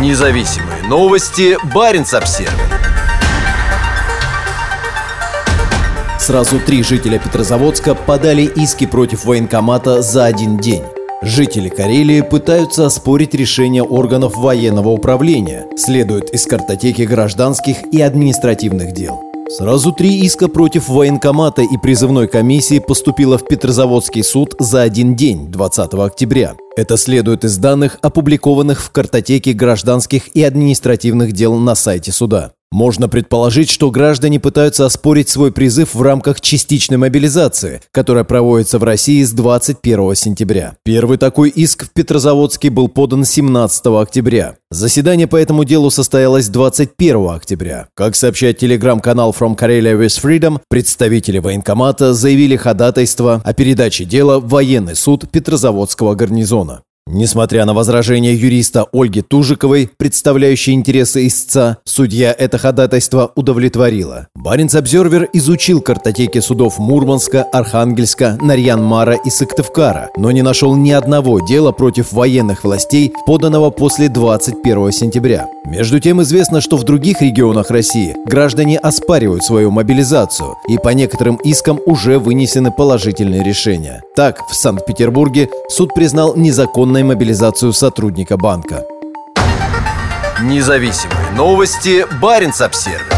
Независимые новости. Барин обсерва Сразу три жителя Петрозаводска подали иски против военкомата за один день. Жители Карелии пытаются оспорить решение органов военного управления, следует из картотеки гражданских и административных дел. Сразу три иска против военкомата и призывной комиссии поступило в Петрозаводский суд за один день, 20 октября. Это следует из данных, опубликованных в картотеке гражданских и административных дел на сайте суда. Можно предположить, что граждане пытаются оспорить свой призыв в рамках частичной мобилизации, которая проводится в России с 21 сентября. Первый такой иск в Петрозаводске был подан 17 октября. Заседание по этому делу состоялось 21 октября. Как сообщает телеграм-канал From Karelia with Freedom, представители военкомата заявили ходатайство о передаче дела в военный суд Петрозаводского гарнизона. Несмотря на возражения юриста Ольги Тужиковой, представляющей интересы истца, судья это ходатайство удовлетворила. Баренц-Обзервер изучил картотеки судов Мурманска, Архангельска, Нарьян-Мара и Сыктывкара, но не нашел ни одного дела против военных властей, поданного после 21 сентября. Между тем известно, что в других регионах России граждане оспаривают свою мобилизацию, и по некоторым искам уже вынесены положительные решения. Так, в Санкт-Петербурге суд признал незаконным незаконной мобилизацию сотрудника банка. Независимые новости. Барин обсервис